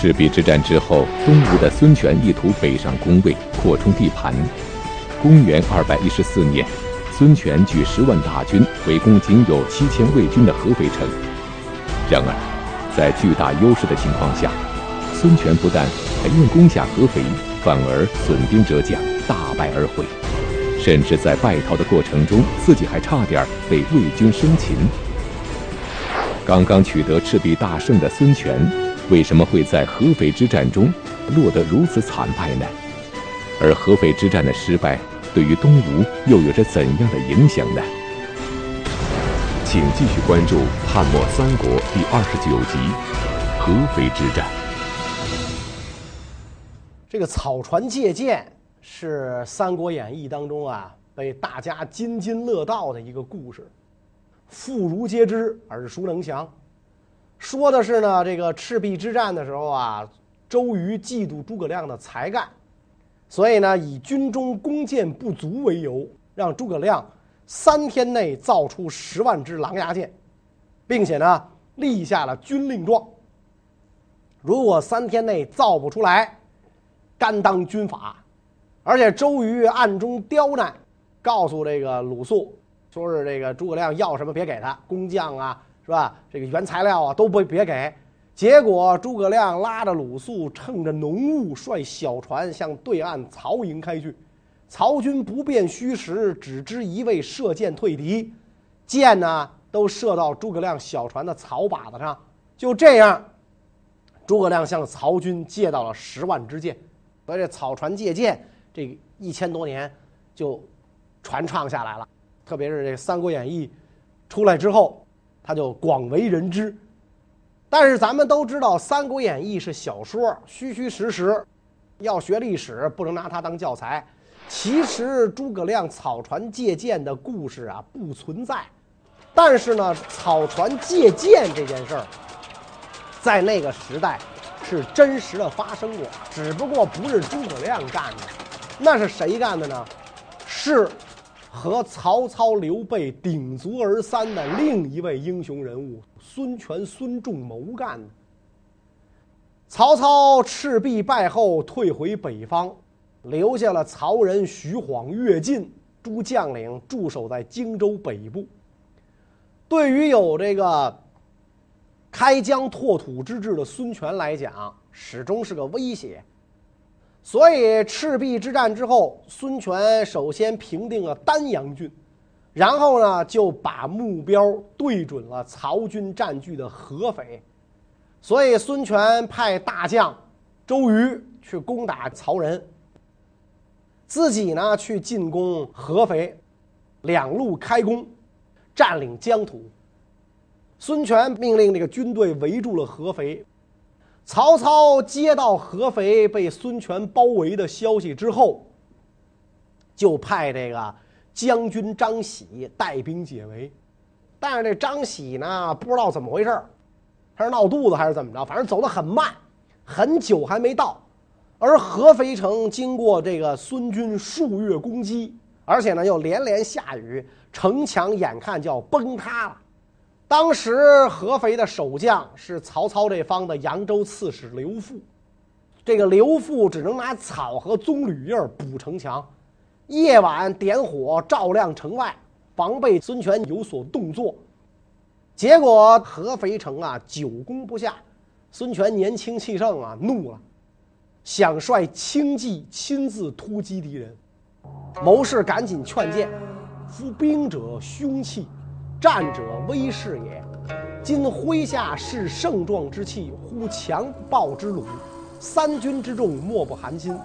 赤壁之战之后，东吴的孙权意图北上攻魏，扩充地盘。公元二百一十四年，孙权举十万大军围攻仅有七千魏军的合肥城。然而，在巨大优势的情况下，孙权不但没能攻下合肥，反而损兵折将，大败而回。甚至在败逃的过程中，自己还差点被魏军生擒。刚刚取得赤壁大胜的孙权，为什么会在合肥之战中落得如此惨败呢？而合肥之战的失败，对于东吴又有着怎样的影响呢？请继续关注《汉末三国》第二十九集《合肥之战》。这个草船借箭是《三国演义》当中啊被大家津津乐道的一个故事，妇孺皆知，耳熟能详。说的是呢，这个赤壁之战的时候啊，周瑜嫉妒诸葛亮的才干，所以呢，以军中弓箭不足为由，让诸葛亮三天内造出十万支狼牙箭，并且呢，立下了军令状。如果三天内造不出来，甘当军法。而且周瑜暗中刁难，告诉这个鲁肃，说是这个诸葛亮要什么别给他，工匠啊。是吧？这个原材料啊都不别给，结果诸葛亮拉着鲁肃，乘着浓雾，率小船向对岸曹营开去。曹军不辨虚实，只知一味射箭退敌，箭呢都射到诸葛亮小船的草把子上。就这样，诸葛亮向曹军借到了十万支箭，所以这草船借箭这一千多年就传唱下来了。特别是这《三国演义》出来之后。他就广为人知，但是咱们都知道《三国演义》是小说，虚虚实实，要学历史不能拿它当教材。其实诸葛亮草船借箭的故事啊不存在，但是呢，草船借箭这件事儿，在那个时代是真实的发生过，只不过不是诸葛亮干的，那是谁干的呢？是。和曹操、刘备鼎足而三的另一位英雄人物孙权、孙仲谋干的。曹操赤壁败后退回北方，留下了曹仁、徐晃、乐进诸将领驻守在荆州北部。对于有这个开疆拓土之志的孙权来讲，始终是个威胁。所以赤壁之战之后，孙权首先平定了丹阳郡，然后呢就把目标对准了曹军占据的合肥。所以孙权派大将周瑜去攻打曹仁，自己呢去进攻合肥，两路开攻，占领疆土。孙权命令这个军队围住了合肥。曹操接到合肥被孙权包围的消息之后，就派这个将军张喜带兵解围。但是这张喜呢，不知道怎么回事，他是闹肚子还是怎么着？反正走得很慢，很久还没到。而合肥城经过这个孙军数月攻击，而且呢又连连下雨，城墙眼看就要崩塌了。当时合肥的守将是曹操这方的扬州刺史刘馥，这个刘馥只能拿草和棕榈叶补城墙，夜晚点火照亮城外，防备孙权有所动作。结果合肥城啊久攻不下，孙权年轻气盛啊怒了，想率轻骑亲自突击敌人。谋士赶紧劝谏：夫兵者凶器。战者威势也，今麾下视盛壮之气，忽强暴之虏，三军之众莫不寒心。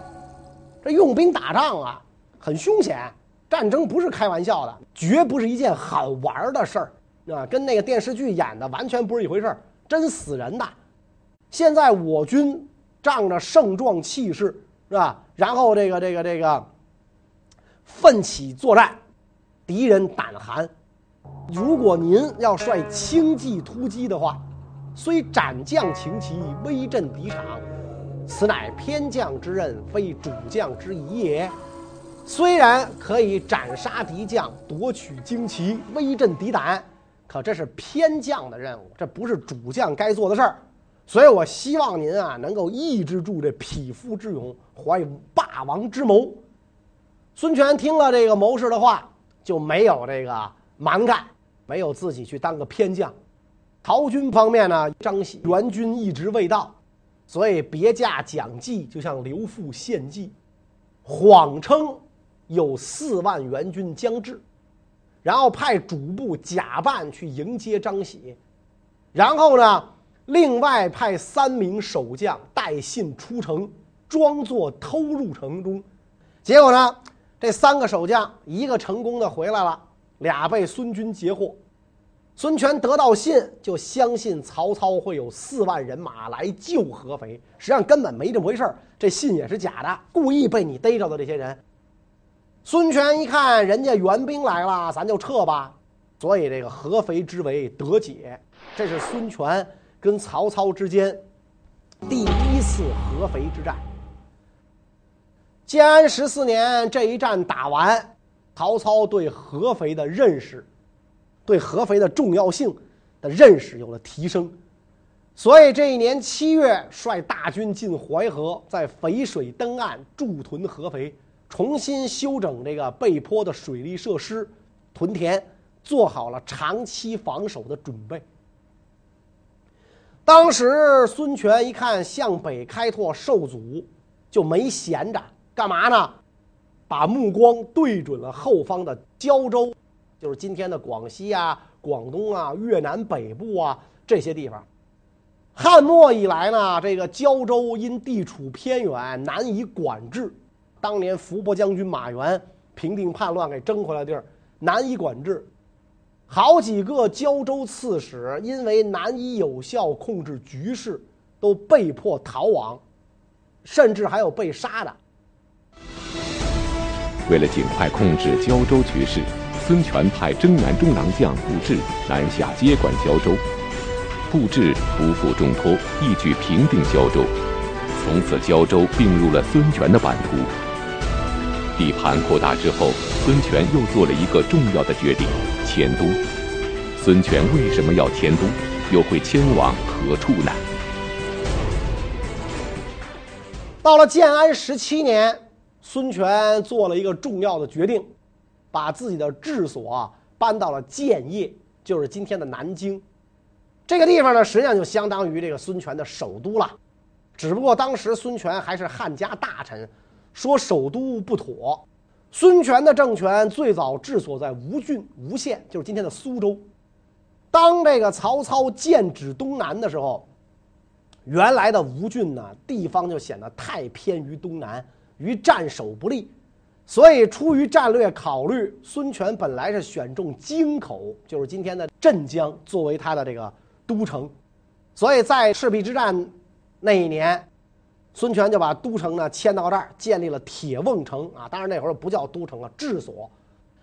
这用兵打仗啊，很凶险，战争不是开玩笑的，绝不是一件好玩的事儿啊，跟那个电视剧演的完全不是一回事儿，真死人的。现在我军仗着盛壮气势，是吧？然后这个这个这个奋起作战，敌人胆寒。如果您要率轻骑突击的话，虽斩将擎旗，威震敌场，此乃偏将之任，非主将之宜也。虽然可以斩杀敌将，夺取旌旗，威震敌胆，可这是偏将的任务，这不是主将该做的事儿。所以我希望您啊能够抑制住这匹夫之勇，怀有霸王之谋。孙权听了这个谋士的话，就没有这个蛮干，没有自己去当个偏将。曹军方面呢，张喜援军一直未到，所以别驾蒋济，就向刘馥献计，谎称有四万援军将至，然后派主簿假扮去迎接张喜，然后呢，另外派三名守将带信出城，装作偷入城中。结果呢，这三个守将一个成功的回来了，俩被孙军截获。孙权得到信，就相信曹操会有四万人马来救合肥。实际上根本没这么回事，这信也是假的，故意被你逮着的这些人。孙权一看人家援兵来了，咱就撤吧。所以这个合肥之围得解，这是孙权跟曹操之间第一次合肥之战。建安十四年这一战打完，曹操对合肥的认识，对合肥的重要性的认识有了提升，所以这一年七月率大军进淮河，在淝水登岸驻屯合肥，重新修整这个背坡的水利设施、屯田，做好了长期防守的准备。当时孙权一看向北开拓受阻，就没闲着。干嘛呢？把目光对准了后方的胶州，就是今天的广西啊、广东啊、越南北部啊这些地方。汉末以来呢，这个胶州因地处偏远，难以管制。当年伏波将军马援平定叛乱给征回来的地儿，难以管制。好几个胶州刺史因为难以有效控制局势，都被迫逃亡，甚至还有被杀的。为了尽快控制胶州局势，孙权派征南中郎将卜智南下接管胶州。卜智不负重托，一举平定胶州，从此胶州并入了孙权的版图。地盘扩大之后，孙权又做了一个重要的决定：迁都。孙权为什么要迁都？又会迁往何处呢？到了建安十七年。孙权做了一个重要的决定，把自己的治所搬到了建业，就是今天的南京。这个地方呢，实际上就相当于这个孙权的首都了。只不过当时孙权还是汉家大臣，说首都不妥。孙权的政权最早治所在吴郡吴县，就是今天的苏州。当这个曹操剑指东南的时候，原来的吴郡呢，地方就显得太偏于东南。于战守不利，所以出于战略考虑，孙权本来是选中京口，就是今天的镇江，作为他的这个都城。所以在赤壁之战那一年，孙权就把都城呢迁到这儿，建立了铁瓮城啊。当然那会儿不叫都城了，治所。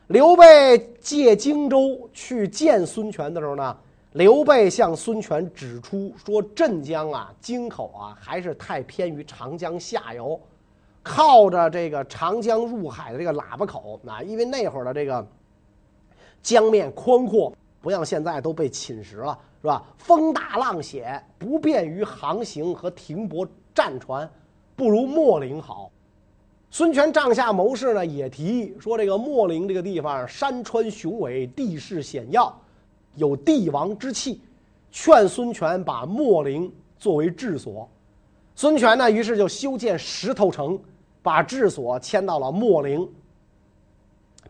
刘备借荆州去见孙权的时候呢，刘备向孙权指出说，镇江啊、京口啊，还是太偏于长江下游。靠着这个长江入海的这个喇叭口啊，因为那会儿的这个江面宽阔，不像现在都被侵蚀了，是吧？风大浪险，不便于航行和停泊战船，不如秣陵好。孙权帐下谋士呢也提议说，这个秣陵这个地方山川雄伟，地势险要，有帝王之气，劝孙权把秣陵作为治所。孙权呢，于是就修建石头城。把治所迁到了秣陵，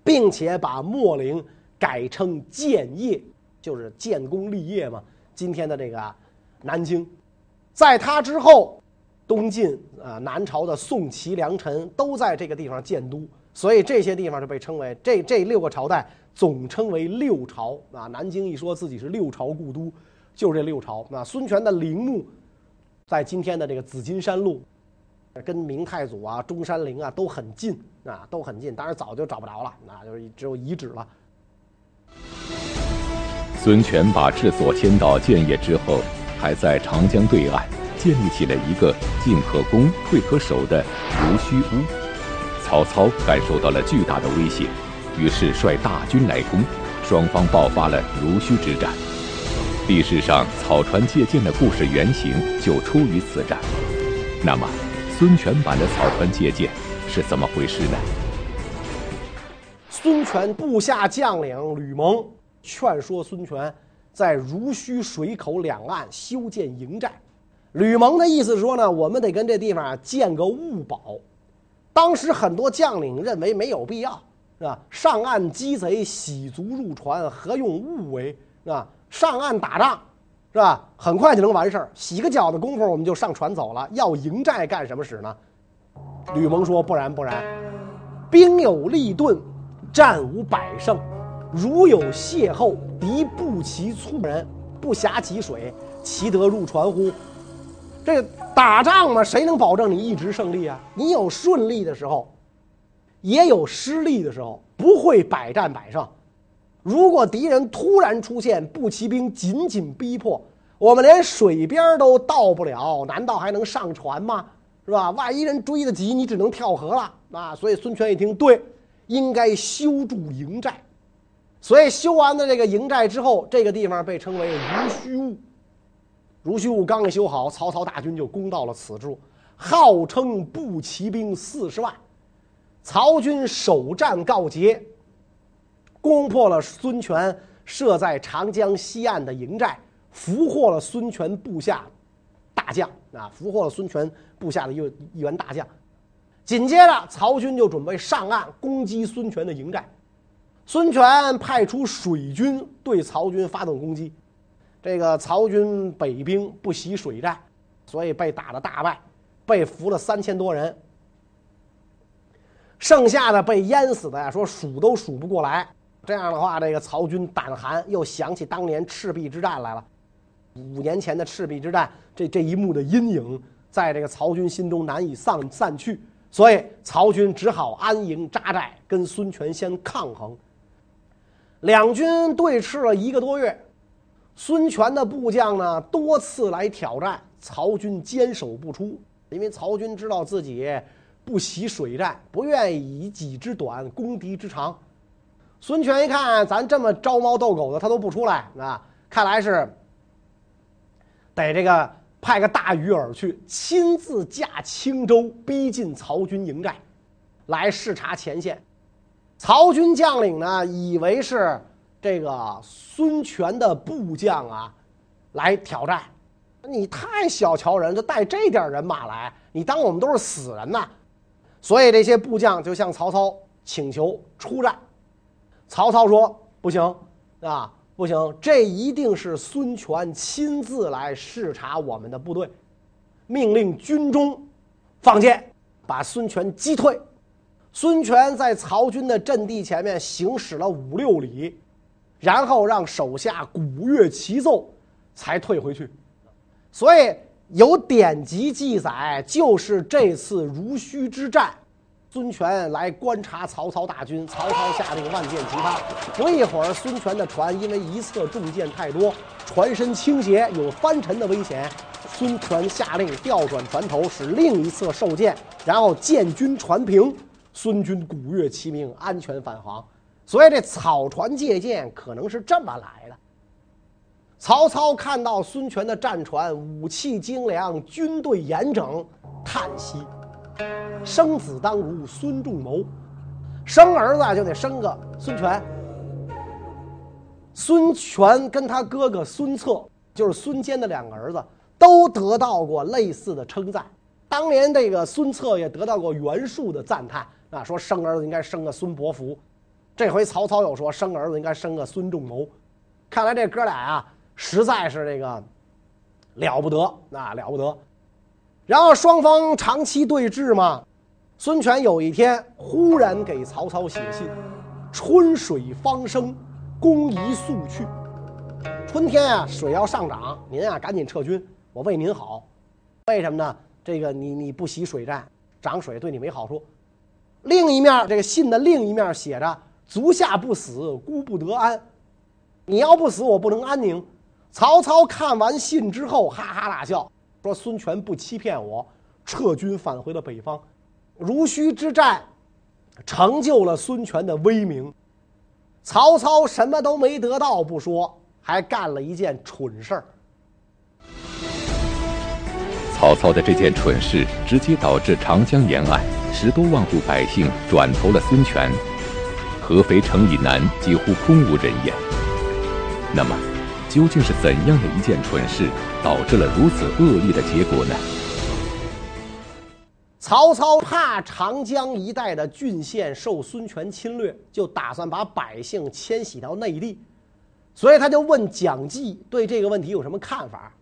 并且把秣陵改称建业，就是建功立业嘛。今天的这个南京，在他之后，东晋啊、南朝的宋齐梁陈都在这个地方建都，所以这些地方就被称为这这六个朝代总称为六朝啊。南京一说自己是六朝故都，就是这六朝。那孙权的陵墓在今天的这个紫金山路。跟明太祖啊、中山陵啊都很近啊，都很近。当然早就找不着了，那就是只有遗址了。孙权把治所迁到建业之后，还在长江对岸建立起了一个进可攻、退可守的濡须屋。曹操感受到了巨大的威胁，于是率大军来攻，双方爆发了濡须之战。历史上草船借箭的故事原型就出于此战。那么，孙权版的草船借箭是怎么回事呢？孙权部下将领吕蒙劝说孙权在濡须水口两岸修建营寨。吕蒙的意思说呢，我们得跟这地方建个物堡。当时很多将领认为没有必要，是吧？上岸击贼，洗足入船，何用物为？是吧？上岸打仗，是吧？很快就能完事儿，洗个脚的功夫我们就上船走了。要营寨干什么使呢？吕蒙说：“不然不然，兵有利钝。”战无百胜，如有邂逅，敌不齐粗人，不暇汲水，其得入船乎？这打仗嘛，谁能保证你一直胜利啊？你有顺利的时候，也有失利的时候，不会百战百胜。如果敌人突然出现，步骑兵紧紧逼迫，我们连水边都到不了，难道还能上船吗？是吧？万一人追得急，你只能跳河了啊！所以孙权一听，对。应该修筑营寨，所以修完了这个营寨之后，这个地方被称为濡须坞。濡须坞刚修好，曹操大军就攻到了此处，号称步骑兵四十万。曹军首战告捷，攻破了孙权设在长江西岸的营寨，俘获了孙权部下大将啊，俘获了孙权部下的一一员大将。紧接着，曹军就准备上岸攻击孙权的营寨。孙权派出水军对曹军发动攻击，这个曹军北兵不习水战，所以被打得大败，被俘了三千多人。剩下的被淹死的呀，说数都数不过来。这样的话，这个曹军胆寒，又想起当年赤壁之战来了。五年前的赤壁之战，这这一幕的阴影，在这个曹军心中难以散散去。所以曹军只好安营扎寨，跟孙权先抗衡。两军对峙了一个多月，孙权的部将呢多次来挑战，曹军坚守不出。因为曹军知道自己不习水战，不愿以己之短攻敌之长。孙权一看咱这么招猫逗狗的，他都不出来啊，看来是得这个。派个大鱼饵去，亲自驾轻舟逼近曹军营寨，来视察前线。曹军将领呢，以为是这个孙权的部将啊，来挑战。你太小瞧人，就带这点人马来，你当我们都是死人呐？所以这些部将就向曹操请求出战。曹操说：“不行，啊。”不行，这一定是孙权亲自来视察我们的部队，命令军中放箭，把孙权击退。孙权在曹军的阵地前面行驶了五六里，然后让手下鼓乐齐奏，才退回去。所以有典籍记载，就是这次濡须之战。孙权来观察曹操大军，曹操下令万箭齐发。不一会儿，孙权的船因为一侧重箭太多，船身倾斜，有翻沉的危险。孙权下令调转船头，使另一侧受箭，然后箭均船平，孙军鼓乐齐鸣，安全返航。所以这草船借箭可能是这么来的。曹操看到孙权的战船武器精良，军队严整，叹息。生子当如孙仲谋，生儿子就得生个孙权。孙权跟他哥哥孙策，就是孙坚的两个儿子，都得到过类似的称赞。当年这个孙策也得到过袁术的赞叹啊，说生儿子应该生个孙伯符。这回曹操又说生儿子应该生个孙仲谋。看来这哥俩啊，实在是这个了不得啊，了不得。然后双方长期对峙嘛，孙权有一天忽然给曹操写信：“春水方生，公宜速去。春天啊，水要上涨，您啊赶紧撤军，我为您好。为什么呢？这个你你不习水战，涨水对你没好处。另一面，这个信的另一面写着：足下不死，孤不得安。你要不死，我不能安宁。曹操看完信之后，哈哈大笑。”说孙权不欺骗我，撤军返回了北方。濡须之战成就了孙权的威名。曹操什么都没得到不说，还干了一件蠢事儿。曹操的这件蠢事，直接导致长江沿岸十多万户百姓转投了孙权，合肥城以南几乎空无人烟。那么，究竟是怎样的一件蠢事，导致了如此恶劣的结果呢？曹操怕长江一带的郡县受孙权侵略，就打算把百姓迁徙到内地，所以他就问蒋济对这个问题有什么看法。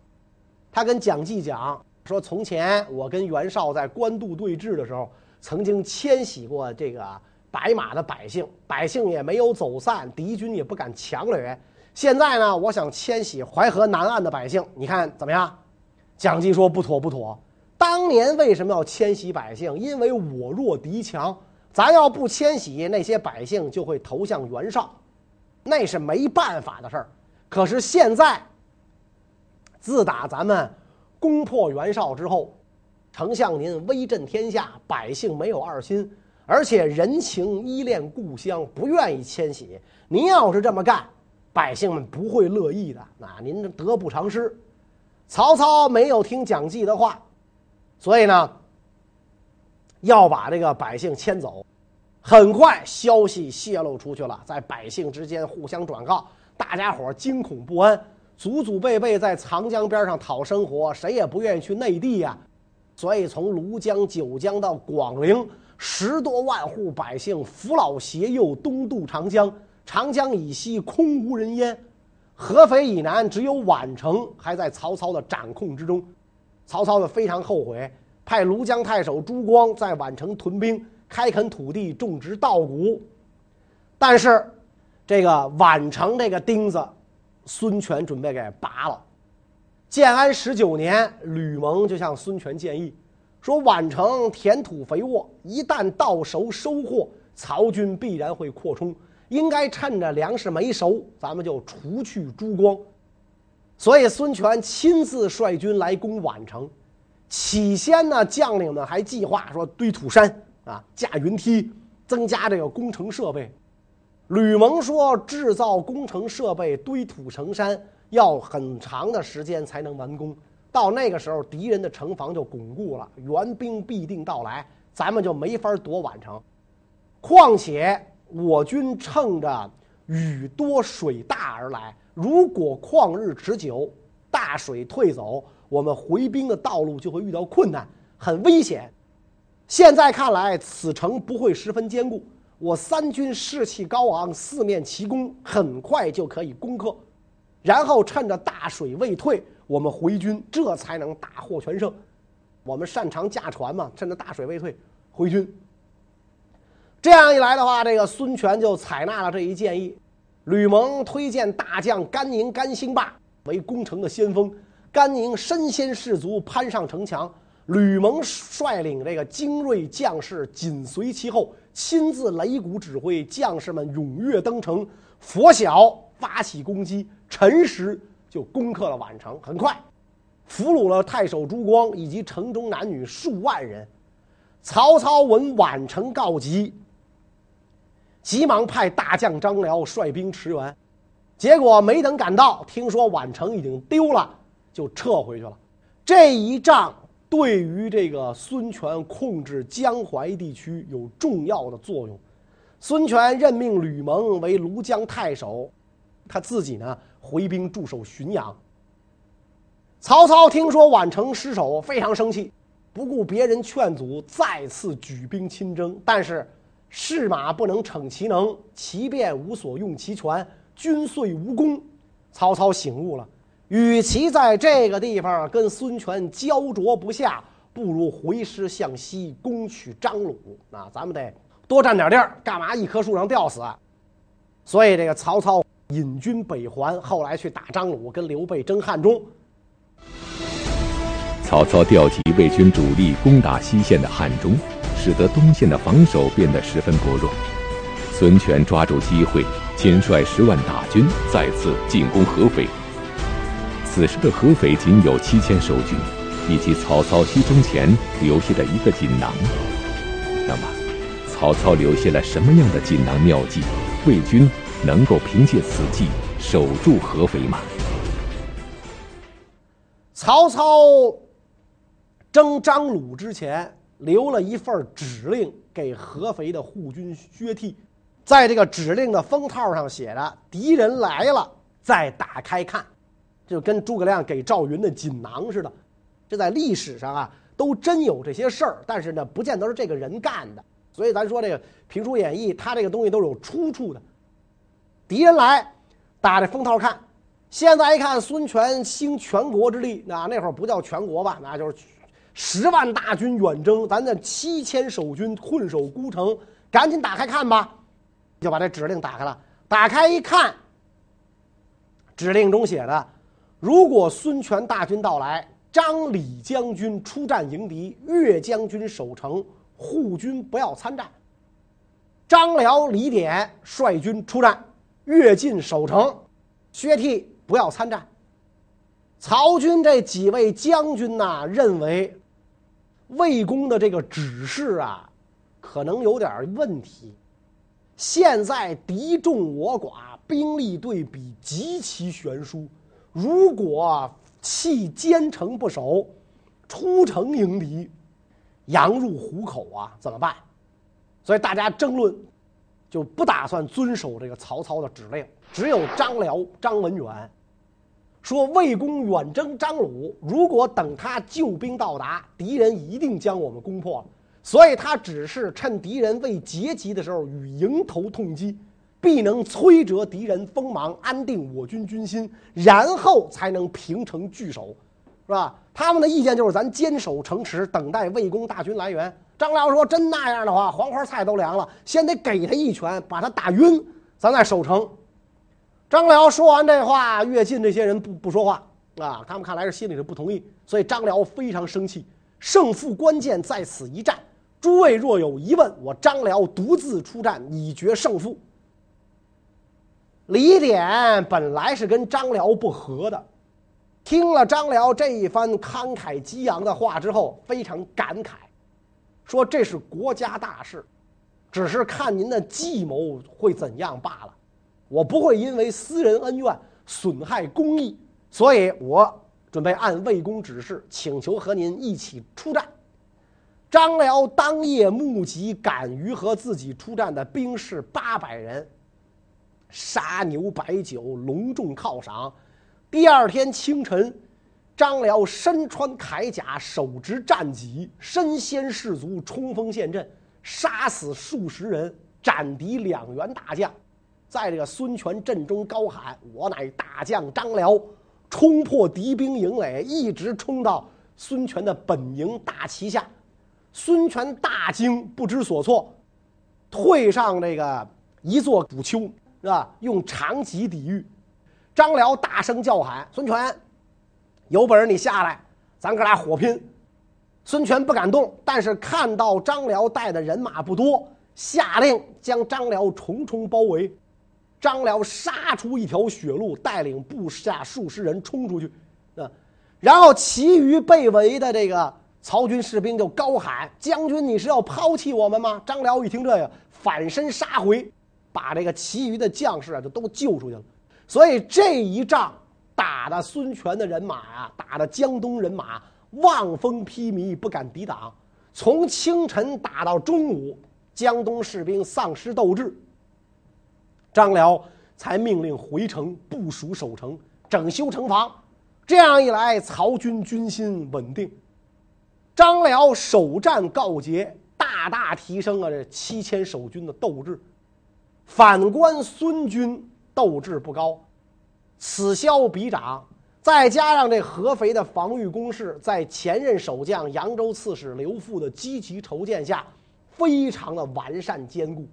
他跟蒋济讲说：“从前我跟袁绍在官渡对峙的时候，曾经迁徙过这个白马的百姓，百姓也没有走散，敌军也不敢强掠。现在呢，我想迁徙淮河南岸的百姓，你看怎么样？”蒋济说：“不妥，不妥。”当年为什么要迁徙百姓？因为我弱敌强，咱要不迁徙，那些百姓就会投向袁绍，那是没办法的事儿。可是现在，自打咱们攻破袁绍之后，丞相您威震天下，百姓没有二心，而且人情依恋故乡，不愿意迁徙。您要是这么干，百姓们不会乐意的。那您得不偿失。曹操没有听蒋济的话。所以呢，要把这个百姓迁走。很快，消息泄露出去了，在百姓之间互相转告，大家伙惊恐不安，祖祖辈辈在长江边上讨生活，谁也不愿意去内地呀。所以，从庐江、九江到广陵，十多万户百姓扶老携幼东渡长江。长江以西空无人烟，合肥以南只有宛城还在曹操的掌控之中。曹操呢非常后悔，派庐江太守朱光在宛城屯兵，开垦土地，种植稻谷。但是，这个宛城这个钉子，孙权准备给拔了。建安十九年，吕蒙就向孙权建议说：“宛城田土肥沃，一旦稻熟收获，曹军必然会扩充，应该趁着粮食没熟，咱们就除去朱光。”所以，孙权亲自率军来攻宛城。起先呢，将领们还计划说堆土山啊，架云梯，增加这个工程设备。吕蒙说，制造工程设备、堆土成山要很长的时间才能完工。到那个时候，敌人的城防就巩固了，援兵必定到来，咱们就没法夺宛城。况且，我军趁着雨多水大而来。如果旷日持久，大水退走，我们回兵的道路就会遇到困难，很危险。现在看来，此城不会十分坚固。我三军士气高昂，四面齐攻，很快就可以攻克。然后趁着大水未退，我们回军，这才能大获全胜。我们擅长驾船嘛，趁着大水未退回军。这样一来的话，这个孙权就采纳了这一建议。吕蒙推荐大将甘宁、甘兴霸为攻城的先锋，甘宁身先士卒，攀上城墙。吕蒙率领这个精锐将士紧随其后，亲自擂鼓指挥，将士们踊跃登城。拂晓发起攻击，辰时就攻克了宛城。很快，俘虏了太守朱光以及城中男女数万人。曹操闻宛城告急。急忙派大将张辽率兵驰援，结果没等赶到，听说宛城已经丢了，就撤回去了。这一仗对于这个孙权控制江淮地区有重要的作用。孙权任命吕蒙为庐江太守，他自己呢回兵驻守浔阳。曹操听说宛城失守，非常生气，不顾别人劝阻，再次举兵亲征，但是。士马不能逞其能，其便无所用其权，军遂无功。曹操醒悟了，与其在这个地方跟孙权胶着不下，不如回师向西攻取张鲁。啊，咱们得多占点地儿，干嘛一棵树上吊死？所以这个曹操引军北还，后来去打张鲁，跟刘备争汉中。曹操调集魏军主力攻打西线的汉中。使得东线的防守变得十分薄弱。孙权抓住机会，亲率十万大军再次进攻合肥。此时的合肥仅有七千守军，以及曹操西征前留下的一个锦囊。那么，曹操留下了什么样的锦囊妙计？魏军能够凭借此计守住合肥吗？曹操征张鲁之前，留了一份指令给合肥的护军薛悌，在这个指令的封套上写着：“敌人来了，再打开看。”就跟诸葛亮给赵云的锦囊似的。这在历史上啊，都真有这些事儿，但是呢，不见得是这个人干的。所以咱说这个评书演义，它这个东西都是有出处的。敌人来，打这封套看。现在一看，孙权兴全国之力，那那会儿不叫全国吧？那就是十万大军远征，咱这七千守军困守孤城，赶紧打开看吧。就把这指令打开了，打开一看，指令中写的：如果孙权大军到来，张李将军出战迎敌，岳将军守城，护军不要参战。张辽、李典率军出战，乐进守城，薛悌。不要参战。曹军这几位将军呐，认为魏公的这个指示啊，可能有点问题。现在敌众我寡，兵力对比极其悬殊，如果弃坚城不守，出城迎敌，羊入虎口啊，怎么办？所以大家争论，就不打算遵守这个曹操的指令。只有张辽、张文远。说魏公远征张鲁，如果等他救兵到达，敌人一定将我们攻破了。所以他只是趁敌人未截击的时候，与迎头痛击，必能摧折敌人锋芒，安定我军军心，然后才能平城拒守，是吧？他们的意见就是咱坚守城池，等待魏公大军来援。张辽说：“真那样的话，黄花菜都凉了，先得给他一拳，把他打晕，咱再守城。”张辽说完这话，乐进这些人不不说话啊，他们看来是心里是不同意，所以张辽非常生气。胜负关键在此一战，诸位若有疑问，我张辽独自出战，以决胜负。李典本来是跟张辽不和的，听了张辽这一番慷慨激昂的话之后，非常感慨，说这是国家大事，只是看您的计谋会怎样罢了。我不会因为私人恩怨损害公义，所以我准备按魏公指示，请求和您一起出战。张辽当夜募集敢于和自己出战的兵士八百人，杀牛摆酒，隆重犒赏。第二天清晨，张辽身穿铠甲，手执战戟，身先士卒，冲锋陷阵，杀死数十人，斩敌两员大将。在这个孙权阵中高喊：“我乃大将张辽！”冲破敌兵营垒，一直冲到孙权的本营大旗下。孙权大惊，不知所措，退上这个一座古丘，是吧？用长戟抵御。张辽大声叫喊：“孙权，有本事你下来，咱哥俩火拼！”孙权不敢动，但是看到张辽带的人马不多，下令将张辽重重包围。张辽杀出一条血路，带领部下数十人冲出去，啊，然后其余被围的这个曹军士兵就高喊：“将军，你是要抛弃我们吗？”张辽一听这个，反身杀回，把这个其余的将士啊就都救出去了。所以这一仗打的孙权的人马啊，打的江东人马望风披靡，不敢抵挡。从清晨打到中午，江东士兵丧失斗志。张辽才命令回城部署守城、整修城防，这样一来，曹军军心稳定。张辽首战告捷，大大提升了这七千守军的斗志。反观孙军，斗志不高，此消彼长。再加上这合肥的防御工事，在前任守将扬州刺史刘馥的积极筹建下，非常的完善坚固。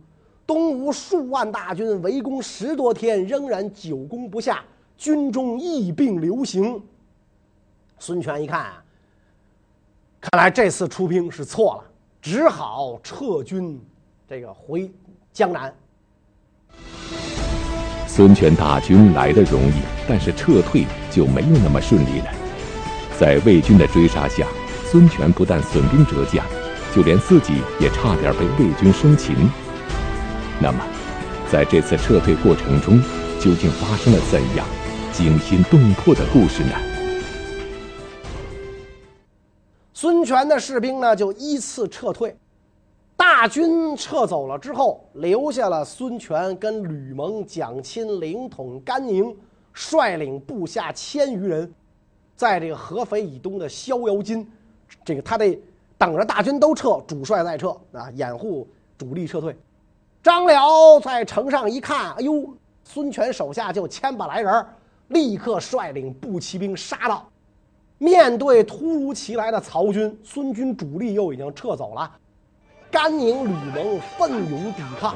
东吴数万大军围攻十多天，仍然久攻不下，军中疫病流行。孙权一看啊，看来这次出兵是错了，只好撤军，这个回江南。孙权大军来得容易，但是撤退就没有那么顺利了。在魏军的追杀下，孙权不但损兵折将，就连自己也差点被魏军生擒。那么，在这次撤退过程中，究竟发生了怎样惊心动魄的故事呢？孙权的士兵呢，就依次撤退。大军撤走了之后，留下了孙权跟吕蒙、蒋钦、凌统、甘宁率领部下千余人，在这个合肥以东的逍遥津，这个他得等着大军都撤，主帅再撤啊，掩护主力撤退。张辽在城上一看，哎呦，孙权手下就千把来人，立刻率领步骑兵杀到。面对突如其来的曹军，孙军主力又已经撤走了。甘宁、吕蒙奋勇抵抗，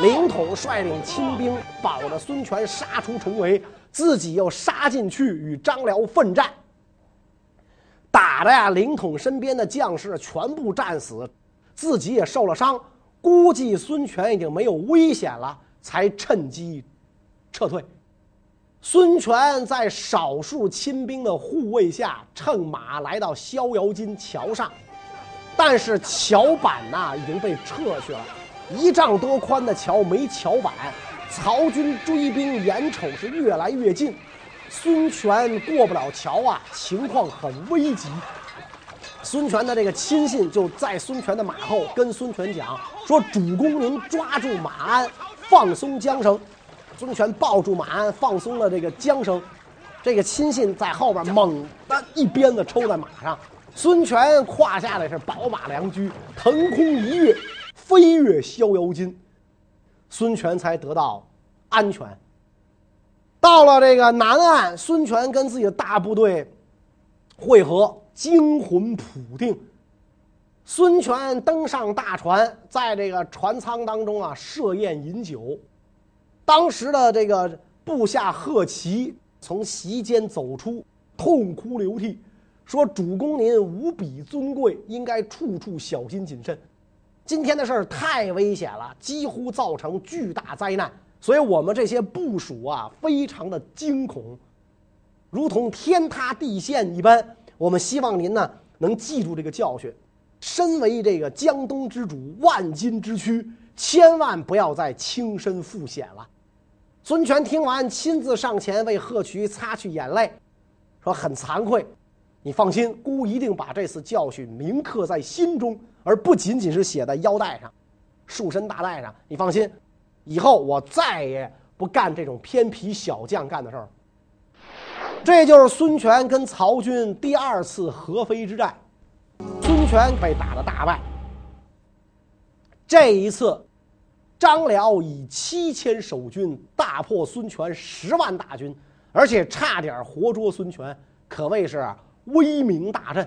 凌统率领亲兵保着孙权杀出重围，自己又杀进去与张辽奋战。打的呀，凌统身边的将士全部战死，自己也受了伤，估计孙权已经没有危险了，才趁机撤退。孙权在少数亲兵的护卫下，乘马来到逍遥津桥上。但是桥板呐已经被撤去了，一丈多宽的桥没桥板，曹军追兵眼瞅是越来越近，孙权过不了桥啊，情况很危急。孙权的这个亲信就在孙权的马后跟孙权讲说：“主公您抓住马鞍，放松缰绳。”孙权抱住马鞍，放松了这个缰绳，这个亲信在后边猛地一鞭子抽在马上。孙权胯下的是宝马良驹，腾空一跃，飞越逍遥津，孙权才得到安全。到了这个南岸，孙权跟自己的大部队会合，惊魂甫定。孙权登上大船，在这个船舱当中啊设宴饮酒。当时的这个部下贺齐从席间走出，痛哭流涕。说主公您无比尊贵，应该处处小心谨慎。今天的事儿太危险了，几乎造成巨大灾难，所以我们这些部属啊，非常的惊恐，如同天塌地陷一般。我们希望您呢能记住这个教训，身为这个江东之主，万金之躯，千万不要再轻身赴险了。孙权听完，亲自上前为贺渠擦去眼泪，说很惭愧。你放心，孤一定把这次教训铭刻在心中，而不仅仅是写在腰带上、束身大带上。你放心，以后我再也不干这种偏僻小将干的事儿。这就是孙权跟曹军第二次合肥之战，孙权被打得大败。这一次，张辽以七千守军大破孙权十万大军，而且差点活捉孙权，可谓是。威名大振，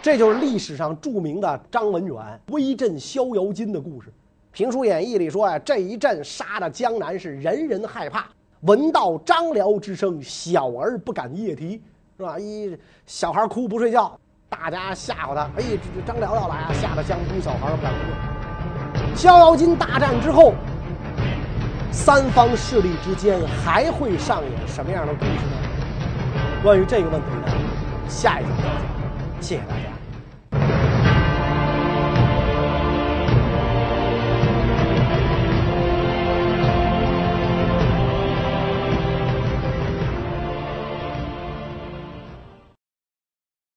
这就是历史上著名的张文远威震逍遥津的故事。《评书演义》里说啊，这一阵杀的江南是人人害怕，闻到张辽之声，小儿不敢夜啼，是吧？一小孩哭不睡觉，大家吓唬他，哎，这这张辽要来啊，吓得江东小孩不敢哭。逍遥津大战之后，三方势力之间还会上演什么样的故事呢？关于这个问题呢？下一集再讲，谢谢大家。